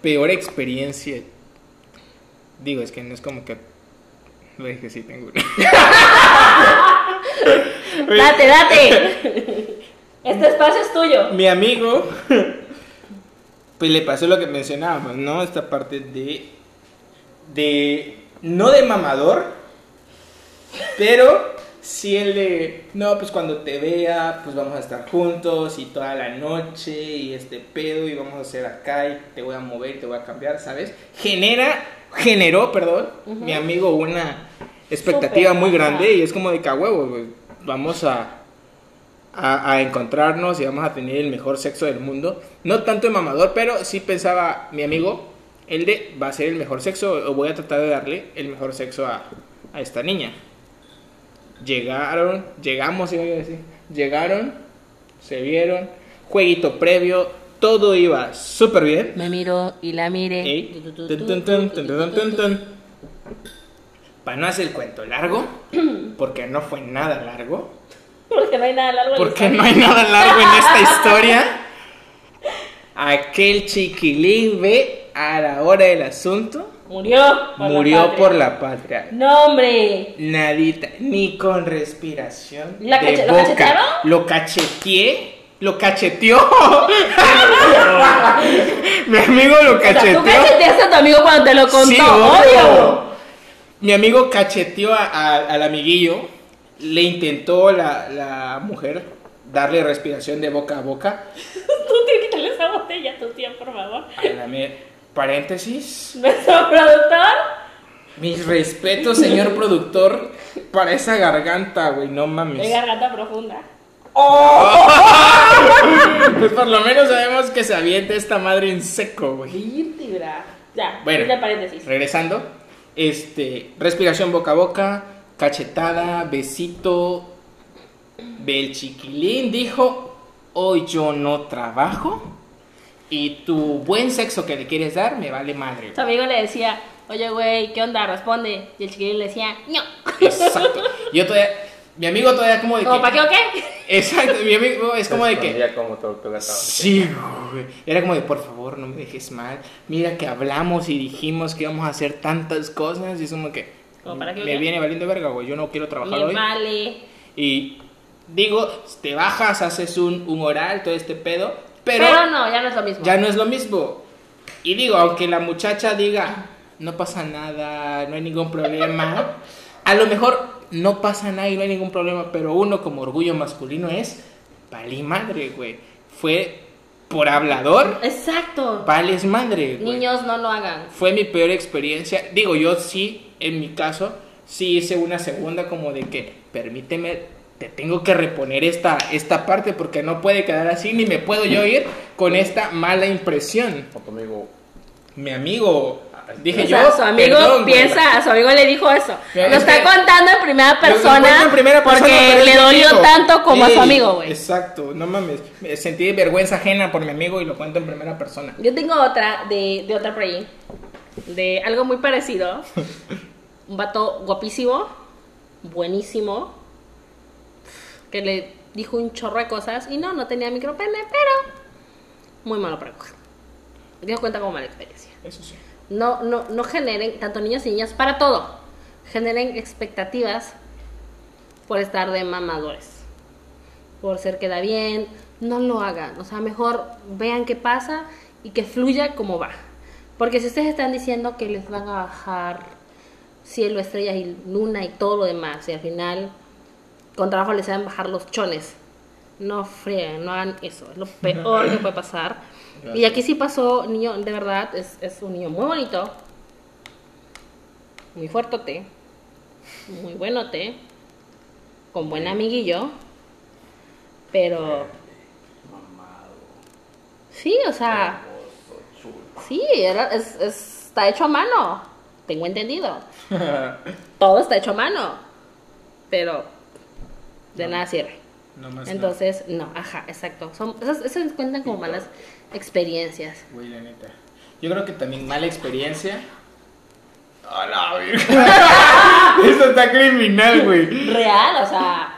Peor experiencia. Digo, es que no es como que. Lo dije, sí, tengo una. (laughs) Date, date. (laughs) Este espacio es tuyo. Mi amigo. Pues le pasó lo que mencionábamos, ¿no? Esta parte de. De. No de mamador. Pero. Sí el de. No, pues cuando te vea, pues vamos a estar juntos y toda la noche y este pedo y vamos a hacer acá y te voy a mover y te voy a cambiar, ¿sabes? Genera. Generó, perdón, mi amigo una expectativa muy grande y es como de que a huevo, güey, Vamos a a, a encontrarnos y vamos a tener el mejor sexo del mundo. No tanto de mamador, pero sí pensaba mi amigo, el de va a ser el mejor sexo o voy a tratar de darle el mejor sexo a, a esta niña. Llegaron, llegamos, iba a decir. Llegaron, se vieron, jueguito previo, todo iba súper bien. Me miró y la miré. ¿Eh? Para no hacer el cuento largo, (clears throat) porque no fue nada largo. Porque no hay nada largo. Porque no hay nada largo en esta (laughs) historia. Aquel chiquilín ve a la hora del asunto Murió. por murió por la patria. No, hombre. Nadita, ni con respiración. ¿La de cache- lo boca. cachetearon? Lo cacheteé. Lo cacheteó. (laughs) Mi amigo lo O sea, tú cacheteó. cacheteaste a tu amigo cuando te lo contó. Sí, obvio. Mi amigo cacheteó a- a- al amiguillo. Le intentó la, la mujer darle respiración de boca a boca. (laughs) Tú tienes que esa botella a tu tía, por favor. A la me- paréntesis. Nuestro productor. Mis respetos, señor productor, para esa garganta, güey. No mames. De garganta profunda. (laughs) Pues por lo menos sabemos que se avienta esta madre en seco, güey. Ya, Bueno. paréntesis. Regresando, este, respiración boca a boca, cachetada, besito. Bel chiquilín dijo, hoy yo no trabajo y tu buen sexo que le quieres dar me vale madre. Su amigo le decía, oye, güey, ¿qué onda? Responde. Y el chiquilín le decía, no. Exacto. Yo todavía, mi amigo todavía como de ¿Como que... para qué o qué? Exacto, mi amigo es como de que... Como tortuga. Sí, güey. Era como de, por favor, no me dejes mal. Mira que hablamos y dijimos que íbamos a hacer tantas cosas y es como que... ¿Como para qué, me viene valiendo verga, güey. Yo no quiero trabajar Me hoy. vale. Y digo, te bajas, haces un, un oral, todo este pedo. Pero, Pero, no, ya no es lo mismo. ya no es lo mismo. Y digo, aunque la muchacha diga, no pasa nada, no hay ningún problema. (laughs) a lo mejor no pasa nada y no hay ningún problema, pero uno como orgullo masculino es, vale madre, güey. Fue por hablador, Exacto. vales madre, güey. Niños, no lo hagan. Fue mi peor experiencia. Digo, yo sí, en mi caso, sí hice una segunda como de que, permíteme, te tengo que reponer esta, esta parte porque no puede quedar así, ni me puedo yo ir con esta mala impresión. Con tu amigo. Mi amigo, dije O yo, sea, su amigo perdón, güey. piensa, a su amigo le dijo eso. Lo es está que- contando en primera Lo persona, en primera persona, porque le dolió amigo. tanto como a su amigo, güey. Exacto, no mames. Me sentí vergüenza ajena por mi amigo y lo cuento en primera persona. Yo tengo otra de, de otra por ahí, de algo muy parecido. (laughs) Un vato guapísimo, buenísimo, que le dijo un chorro de cosas y no, no tenía micropene, pero muy malo para coger. Me dio cuenta como mala experiencia. Eso sí. No, no, no generen, tanto niños y niñas, para todo, generen expectativas por estar de mamadores. por ser queda bien, no lo hagan. O sea, mejor vean qué pasa y que fluya como va. Porque si ustedes están diciendo que les van a bajar cielo, estrellas y luna y todo lo demás, y al final con trabajo les a bajar los chones, no freguen, no hagan eso, es lo peor que puede pasar. Y aquí sí pasó, niño, de verdad, es, es un niño muy bonito, muy fuertote, muy buenote, con buen amiguillo, pero sí, o sea, sí, era, es, es- está hecho a mano, tengo entendido. (laughs) Todo está hecho a mano, pero de nada sirve. No más Entonces, no, ajá, exacto. Son, esas, esas cuentan como malas experiencias. Güey, la neta. Yo creo que también mala experiencia. ¡A la verga! (laughs) Esto está criminal, güey. Real, o sea,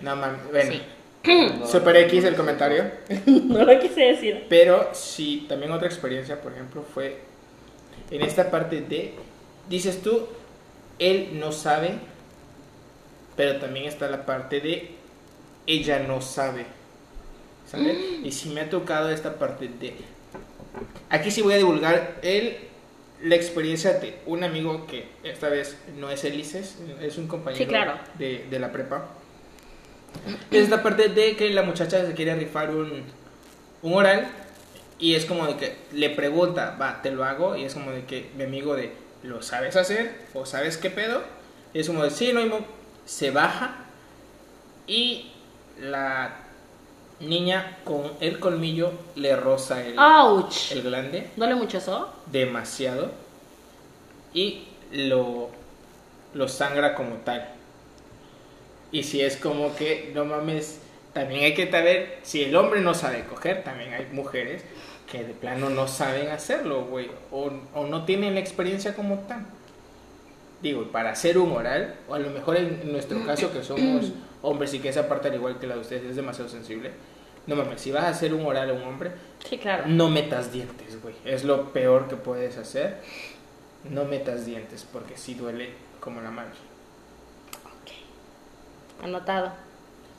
No mames, bueno. Sí. (clears throat) Super X el comentario. (laughs) no lo quise decir. Pero sí, también otra experiencia, por ejemplo, fue en esta parte de, dices tú, él no sabe, pero también está la parte de, ella no sabe. ¿Sabes? Y sí me ha tocado esta parte de, aquí sí voy a divulgar el, la experiencia de un amigo que esta vez no es Elises, es un compañero Sí, claro. de, de la prepa. Es esta parte de que la muchacha se quiere rifar un, un oral y es como de que le pregunta, va, te lo hago, y es como de que mi amigo de, ¿lo sabes hacer? ¿O sabes qué pedo? Y es como de, sí, no hay mo-". Se baja y la niña con el colmillo le roza el, ¡Auch! el glande ¿Duele mucho eso? demasiado y lo, lo sangra como tal. Y si es como que, no mames, también hay que saber, si el hombre no sabe coger, también hay mujeres que de plano no saben hacerlo, güey, o, o no tienen la experiencia como tal. Digo, para hacer un oral, o a lo mejor en, nuestro caso que somos (clears throat) hombres y que esa parte al igual que la de ustedes es demasiado sensible, no mames, si vas a hacer un oral a un hombre, Sí, claro. no metas dientes, güey. Es lo peor que puedes hacer. No metas dientes porque sí duele como la madre. Anotado.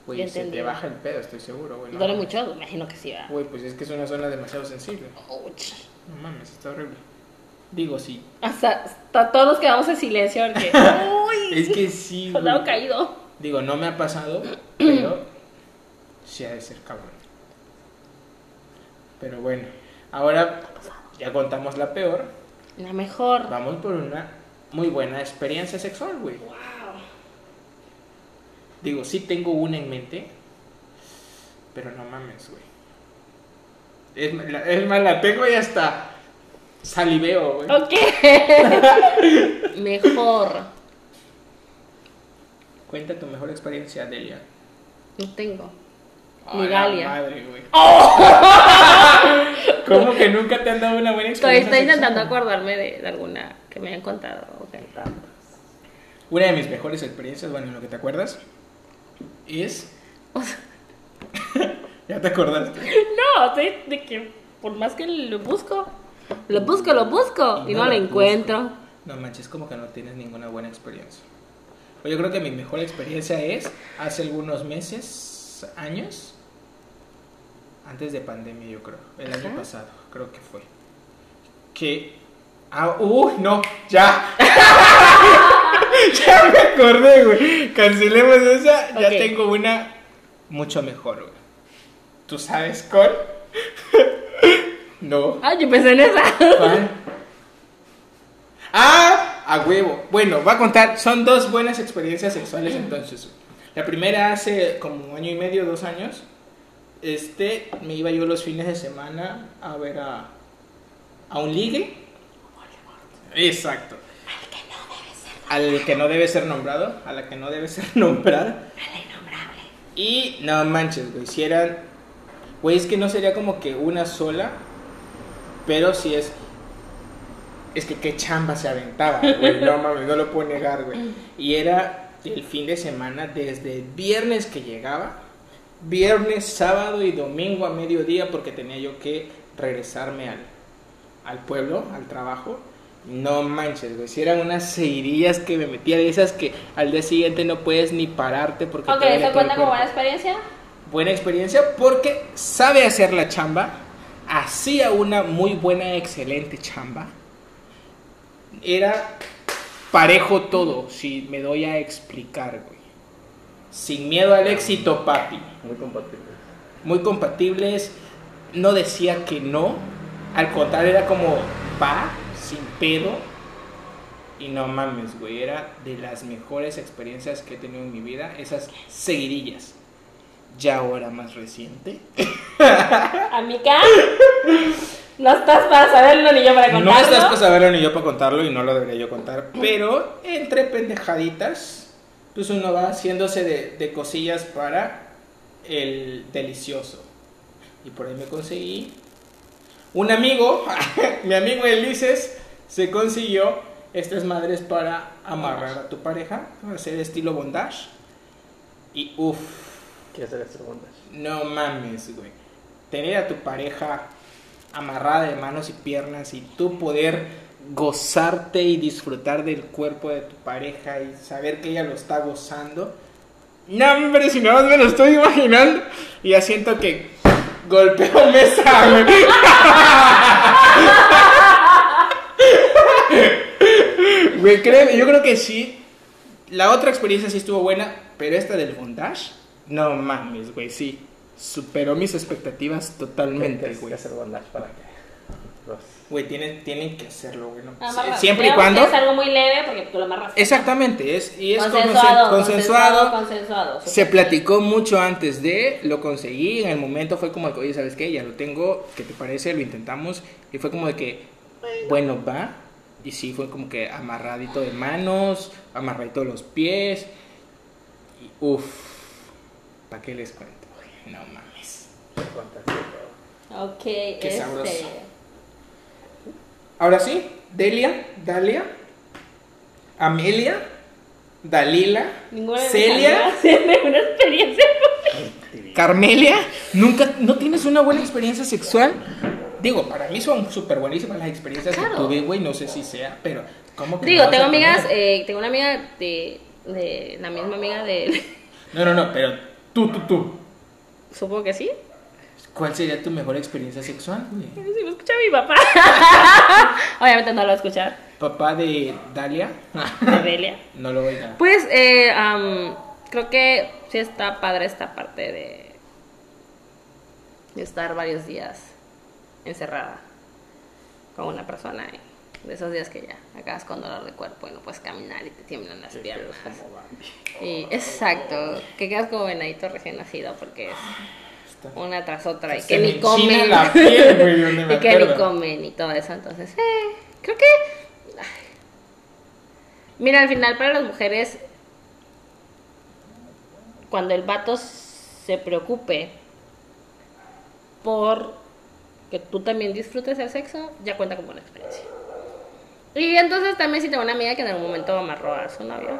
Güey, se te entendido. baja el pedo, estoy seguro, güey. no ¿Duele mames. mucho? Imagino que sí, ¿verdad? Güey, pues es que es una zona demasiado sensible. Ouch. No mames, está horrible. Digo, sí. Hasta, hasta todos nos quedamos en silencio porque... (laughs) ¡Uy! Es que sí, güey. Soldado caído. Digo, no me ha pasado, (clears throat) pero sí ha de ser cabrón. Pero bueno, ahora ya contamos la peor. La mejor. Vamos por una muy buena experiencia sexual, güey. Wow. Digo, sí tengo una en mente, pero no mames, güey. Es, es más, la tengo y hasta saliveo, güey. Ok. (laughs) mejor. Cuenta tu mejor experiencia, Delia. No tengo. Ni Galia. madre, güey. (laughs) ¿Cómo que nunca te han dado una buena experiencia estoy intentando acordarme de, de alguna que me hayan contado. ok. Una de mis mejores experiencias, bueno, en lo que te acuerdas, es... O sea, (laughs) ¿Ya te acordaste? no, de, de que por más que lo busco, lo busco, lo busco y, no, lo encuentro. busco. No manches, como que no tienes ninguna buena experiencia. Pues yo creo que mi mejor experiencia es hace algunos meses, años, antes de pandemia, yo creo. El año Ajá. pasado, creo que fue. Que. Ah, uh, no, ya. (laughs) ya me acordé, güey. Cancelemos esa. Ya Ok. tengo una mucho mejor, güey. ¿Tú sabes cuál? (laughs) no. Ah, yo pensé en esa. ¿Cuál? Ah, a huevo. Bueno, va a contar. Son dos buenas experiencias sexuales entonces. La primera hace como un año y medio, dos años. Este, me iba yo los fines de semana a ver a, a un ligue. Exacto. Al que no debe ser nombrado, a la que no debe ser (laughs) nombrada. Y no manches, güey, si eran... Güey, es que no sería como que una sola, pero si es... Es que qué chamba se aventaba, güey, no (laughs) mames, no lo puedo negar, güey. Y era el fin de semana, desde el viernes que llegaba, viernes, sábado y domingo a mediodía, porque tenía yo que regresarme al, al pueblo, al trabajo. No manches, güey. Si eran unas seguidillas que me metía de esas que al día siguiente no puedes ni pararte porque Ok, ¿eso cuenta como buena experiencia? Buena experiencia porque sabe hacer la chamba. Hacía una muy buena, excelente chamba. Era parejo todo, si me doy a explicar, güey. Sin miedo al éxito, papi. Muy compatible. Muy compatibles. No decía que no. Al contrario, era como va, sin pedo. Y no mames, güey. Era de las mejores experiencias que he tenido en mi vida. Esas seguidillas. Ya ahora más reciente. Amiga, no estás para saberlo ni yo para contarlo. No estás para saberlo ni yo para contarlo y no lo debería yo contar. Pero entre pendejaditas, pues uno va haciéndose de, de cosillas para el delicioso. Y por ahí me conseguí un amigo, (laughs) mi amigo Elises, se consiguió estas madres para amarrar a tu pareja, para hacer estilo bondage. Y uff, ¿Quieres hacer bondage? no mames, güey. Tener a tu pareja amarrada de manos y piernas y tú poder gozarte y disfrutar del cuerpo de tu pareja y saber que ella lo está gozando. No, hombre, si nada más me lo estoy imaginando. Y ya siento que golpeo mesa, güey. (laughs) Güey, creo- yo creo que sí. La otra experiencia sí estuvo buena, pero esta del bondage, no mames, güey, sí. Superó mis expectativas totalmente, Tienes güey. que hacer bondage para que los... Güey, tienen, tienen que hacerlo, güey. no. Amarra- Siempre y cuando. Es algo muy leve porque tú lo amarras. Exactamente, es, y es consensuado, consen- consensuado. consensuado. Se platicó mucho antes de, lo conseguí, en el momento fue como que, oye, ¿sabes qué? Ya lo tengo, ¿qué te parece? Lo intentamos, y fue como de que, bueno, va, y sí, fue como que amarradito de manos, amarradito los pies, y uff, ¿para qué les cuento? No mames. fantasía. Ok, Qué este. sabroso. Ahora sí, Delia, Dalia, Amelia, Dalila, Ninguna Celia. una experiencia. (laughs) Carmelia, ¿nunca, no tienes una buena experiencia sexual? Digo, para mí son súper buenísimas las experiencias que Claro. tuve, güey, no sé si sea, pero ¿cómo que Digo, no tengo amigas, eh, tengo una amiga de, de la misma amiga de. No, no, no, pero tú, tú, tú. Supongo que sí. ¿Cuál sería tu mejor experiencia sexual, güey? Si lo escucha mi papá. (laughs) Obviamente no lo va a escuchar. Papá de Dalia, De Delia. (laughs) no lo oiga. Pues eh, creo que sí está padre esta parte de, de estar varios días encerrada con una persona. y De esos días que ya acabas con dolor de cuerpo y no puedes caminar y te tiemblan las piernas. Y, exacto, que quedas como venadito recién nacido porque es una tras otra y que ni comen. la piel, güey, donde me (laughs) y que ni comen y todo eso. Entonces, eh, creo que. Mira, al final para las mujeres, cuando el vato se preocupe por que tú también disfrutes el sexo, ya cuenta como una experiencia. Y entonces también si tengo una amiga que en algún momento amarró a su novio.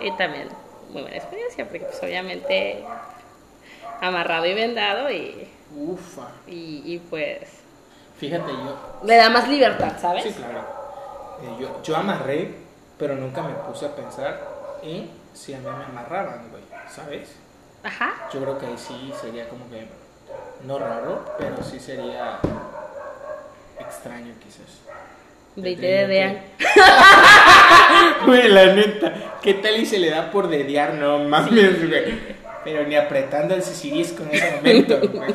Y también muy buena experiencia, porque pues obviamente amarrado y vendado y, Ufa. y, y, pues Fíjate, yo. le da más libertad, ¿sabes? Sí, claro. Eh, yo, yo amarré, pero nunca me puse a pensar en si a mí me amarraban, güey, ¿sabes? Ajá. Yo creo que ahí sí sería como que, no raro, pero sí sería extraño quizás. Dedean. (laughs) Güey, la neta, ¿qué tal y se le da por dedear? No mames, güey. Pero ni apretando el sisirisco en ese momento, (laughs) güey.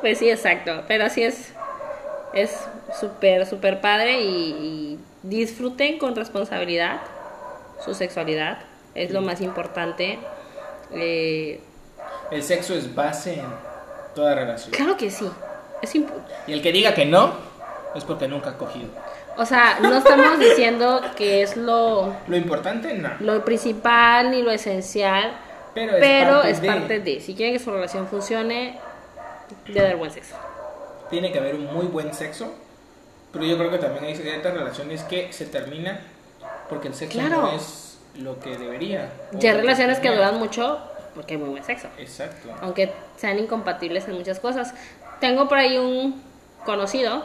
Pues sí, exacto. Pero sí es es súper, súper padre y, y disfruten con responsabilidad su sexualidad. Es lo más importante. Eh, El sexo es base en toda relación. claro que sí. Es Y el que diga que no, es porque nunca ha cogido. o sea, no estamos diciendo que es lo, Lo importante, no. lo principal ni lo esencial, Pero es pero parte es de- parte de. Si quieren que su relación funcione, de dar buen sexo. Tiene que haber un muy buen sexo. Pero yo creo que también hay ciertas relaciones que se terminan porque el sexo Claro. no es lo que debería. Ya hay relaciones que duran mucho porque hay muy buen sexo. Exacto. aunque sean incompatibles en muchas cosas. Tengo por ahí un conocido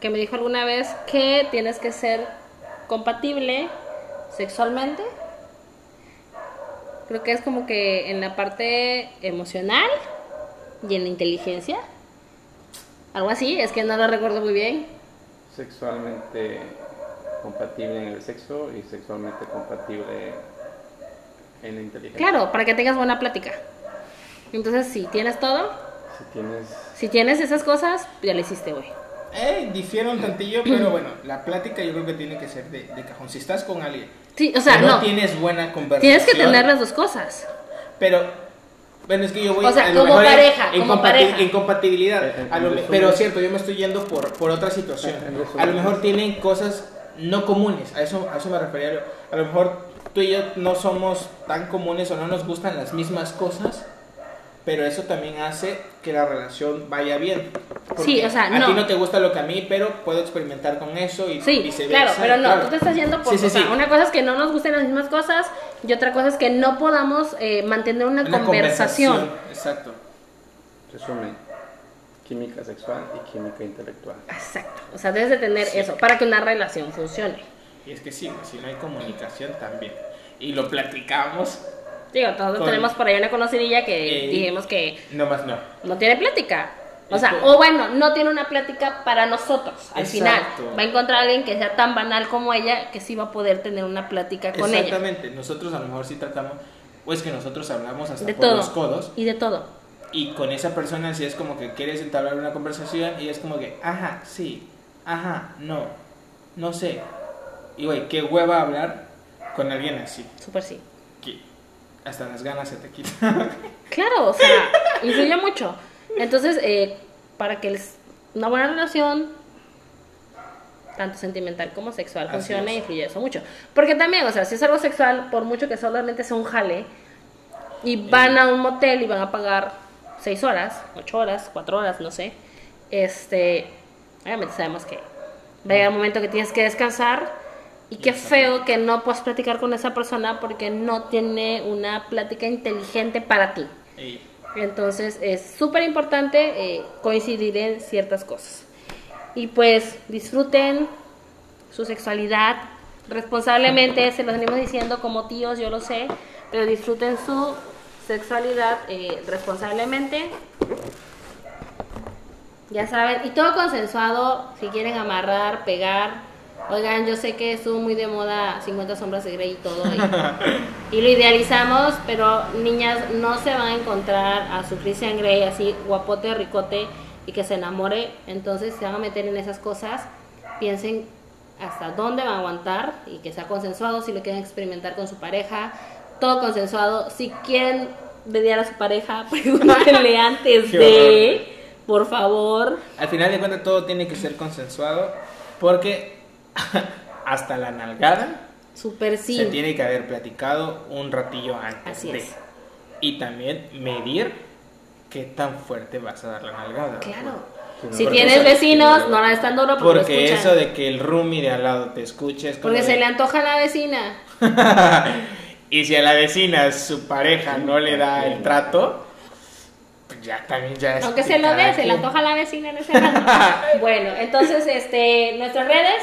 que me dijo alguna vez que tienes que ser compatible sexualmente. Creo que es como que en la parte emocional y en la inteligencia. Algo así, es que no lo recuerdo muy bien. Sexualmente compatible en el sexo y sexualmente compatible en la inteligencia. Claro, para que tengas buena plática. Entonces, si tienes todo, Si tienes. si tienes esas cosas, ya le hiciste, güey. Eh, difiere un tantillo, pero bueno, la plática yo creo que tiene que ser de, de cajón. Si estás con alguien Sí, o sea, que no, no. tienes buena conversación, Tienes que tener las dos cosas. Pero, bueno, es que yo voy O sea, a lo como mejor en- pareja, en, como pareja. en compatibilidad. En- en A lo pero cierto, yo me estoy yendo por, por otra situación. A lo mejor tienen cosas no comunes, a eso, a eso me refería yo. A lo mejor tú y yo no somos tan comunes o no nos gustan las mismas cosas, pero eso también hace que la relación vaya bien. Sí, o sea, a no. ti no te gusta lo que a mí, pero puedo experimentar con eso y Sí, viceversa. claro, pero no, claro. tú te estás yendo por... Sí, sí, o sea, sí. una cosa es que no nos gusten las mismas cosas y otra cosa es que no podamos eh, mantener una, Una conversación. Exacto. Resumen: química sexual y química intelectual. Exacto. O sea, debes de tener eso para que una relación funcione. Y es que sí, si no hay comunicación también. Y lo platicamos, Digo, todos Con- tenemos por ahí una conocidilla que Eh, dijimos que no más no. no tiene plática. O sea, o bueno, no tiene una plática para nosotros. Al Exacto. final va a encontrar a alguien que sea tan banal como ella que sí va a poder tener una plática con ella. Exactamente, nosotros a lo mejor sí tratamos, o es que nosotros hablamos hasta De por todo. los codos, Y de todo. y con esa persona sí es como que quieres entablar una conversación y es como que, ajá, sí, ajá, no, no sé. Y güey, qué hueva hablar con alguien así, Súper sí. Hasta las ganas se te quitan. (laughs) Claro, o sea, influye mucho. Entonces, eh, para que les- una buena relación, tanto sentimental como sexual, Así funcione, es. influye eso mucho. Porque también, o sea, si es algo sexual, por mucho que solamente sea un jale, y van a un motel y van a pagar seis horas, ocho horas, cuatro horas, no sé, este, obviamente sabemos que va a llegar un momento que tienes que descansar. Y qué feo que no puedas platicar con esa persona porque no tiene una plática inteligente para ti. Entonces es súper importante eh, coincidir en ciertas cosas. Y pues disfruten su sexualidad responsablemente, (laughs) se los venimos diciendo como tíos, yo lo sé, pero disfruten su sexualidad eh, responsablemente. Ya saben, y todo consensuado, si quieren amarrar, pegar. Oigan, yo sé que estuvo muy de moda 50 sombras de Grey y todo. Y, (laughs) y lo idealizamos, pero niñas no se van a encontrar a su Christian Grey así guapote, ricote y que se enamore. Entonces se van a meter en esas cosas. Piensen hasta dónde van a aguantar y que sea consensuado si lo quieren experimentar con su pareja. Todo consensuado. Si quieren dediar a su pareja, (laughs) pregúntenle antes de, por favor. al final de cuentas todo tiene que ser consensuado porque (laughs) hasta la nalgada Super sí. se tiene que haber platicado un ratillo antes. Así de. es. Y también medir qué tan fuerte vas a dar la nalgada. Claro. No, Si tienes eso- vecinos, no la es tan duro porque, eso de que el roomie de al lado te escuche es como Porque se le antoja a la vecina. (laughs) y si a la vecina su pareja no le da el trato, pues ya también ya es Aunque se lo dé, se le antoja a la vecina en ese (laughs) rato. bueno, entonces, este, nuestras redes,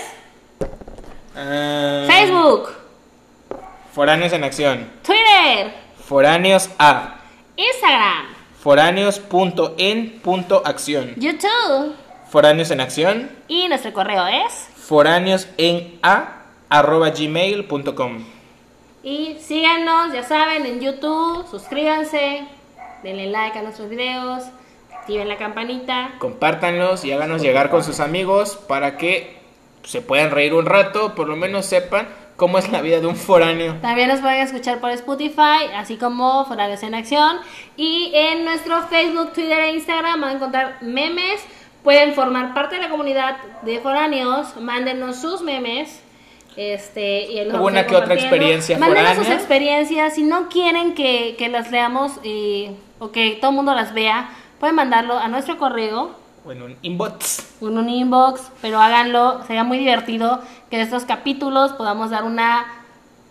Ah, Facebook, Foráneos en acción. Twitter, Foráneos a. Instagram, Foráneos.en.acción. YouTube Foráneos en acción. y nuestro correo es Foráneos en a arroba gmail.com. y síganos, ya saben, en YouTube, suscríbanse, denle like a nuestros videos, activen la campanita. Compártanlos y háganos llegar con sus amigos para que se puedan reír un rato, por lo menos sepan cómo es la vida de un foráneo. También nos pueden escuchar por Spotify, así como Foráneos en Acción. Y en nuestro Facebook, Twitter e Instagram van a encontrar memes. Pueden formar parte de la comunidad de foráneos. Mándenos sus memes. Este, y los vamos a Alguna ir que otra experiencia Mándenos sus experiencias. Si no quieren que, que las leamos y, o que todo el mundo las vea, pueden mandarlo a nuestro correo O en un inbox. en un inbox, pero háganlo, sería muy divertido que de estos capítulos podamos dar una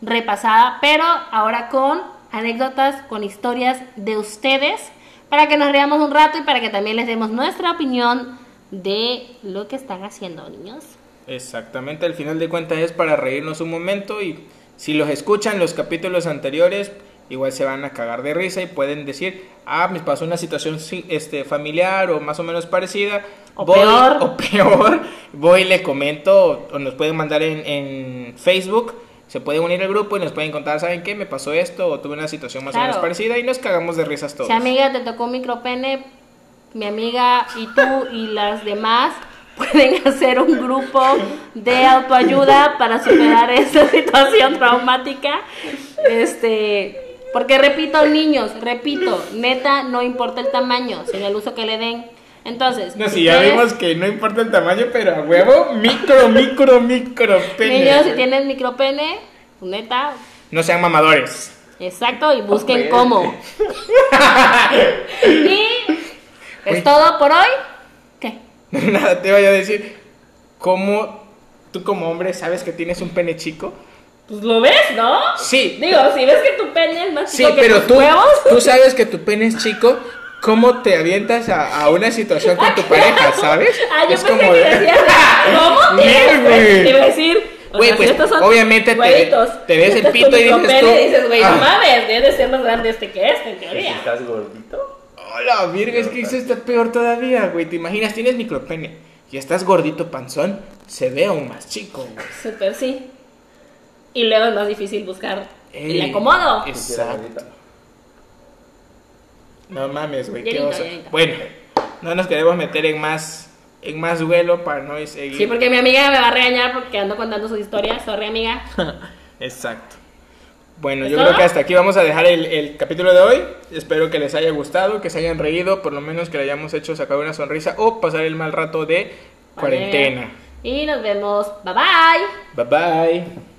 repasada, pero ahora con anécdotas, con historias de ustedes, para que nos riamos un rato y para que también les demos nuestra opinión de lo que están haciendo, niños. Exactamente, al final de cuentas es para reírnos un momento y si los escuchan los capítulos anteriores, igual se van a cagar de risa y pueden decir, ah, me pasó una situación este, familiar o más o menos parecida. O voy, peor. O (laughs) peor, voy y le comento o, nos pueden mandar en, en Facebook. Se pueden unir al grupo y nos pueden contar, ¿saben qué? Me pasó esto o tuve una situación más o menos parecida y nos cagamos de risas todos. Si amiga te tocó un micropene, mi amiga y tú y las demás (laughs) pueden hacer un grupo de autoayuda para superar esa (laughs) situación traumática. Este, porque repito, niños, repito, neta, no importa el tamaño, sino el uso que le den. Entonces, No, si ya ustedes, vimos que no importa el tamaño, pero a huevo, micro, micro, micro pene. niños, si tienen micropene, neta, No sean mamadores. exacto, y busquen cómo. (laughs) y es Uy. todo por hoy. ¿Qué? (laughs) Nada, te voy a decir, ¿cómo tú como hombre sabes que tienes un pene chico? Pues lo ves, ¿no? Sí. Digo, si ves que tu pene es más Sí, chico que pero tus tú, huevos, tú sabes que tu pene es chico, ¿cómo te avientas a, a una situación con tu (laughs) pareja, sabes? Ah, yo es pensé como que de- decías, (laughs) ¿cómo güey. Te iba a decir, Güey, pues, si estos son obviamente te- te ves el pito y dices tú, dices, güey, ah. no mames, debe de ser más grande este que este, en ¿Y si teoría. estás gordito? Hola, virga, es que eso está peor todavía, güey. ¿Te imaginas? Tienes micropene y estás gordito panzón, se ve aún más chico, güey. Súper sí. Y luego es más difícil buscar Ey, el acomodo. Exacto. No mames, güey, qué oso. Bueno, no nos queremos meter en más en más duelo para no seguir. Sí, porque mi amiga me va a regañar porque ando contando sus historias. Sorry, amiga. (laughs) Exacto. Bueno, ¿Es yo todo? creo que hasta aquí vamos a dejar el, el capítulo de hoy. Espero que les haya gustado, que se hayan reído, por lo menos que le hayamos hecho sacar una sonrisa o pasar el mal rato de cuarentena. Y nos vemos. Bye bye. Bye bye.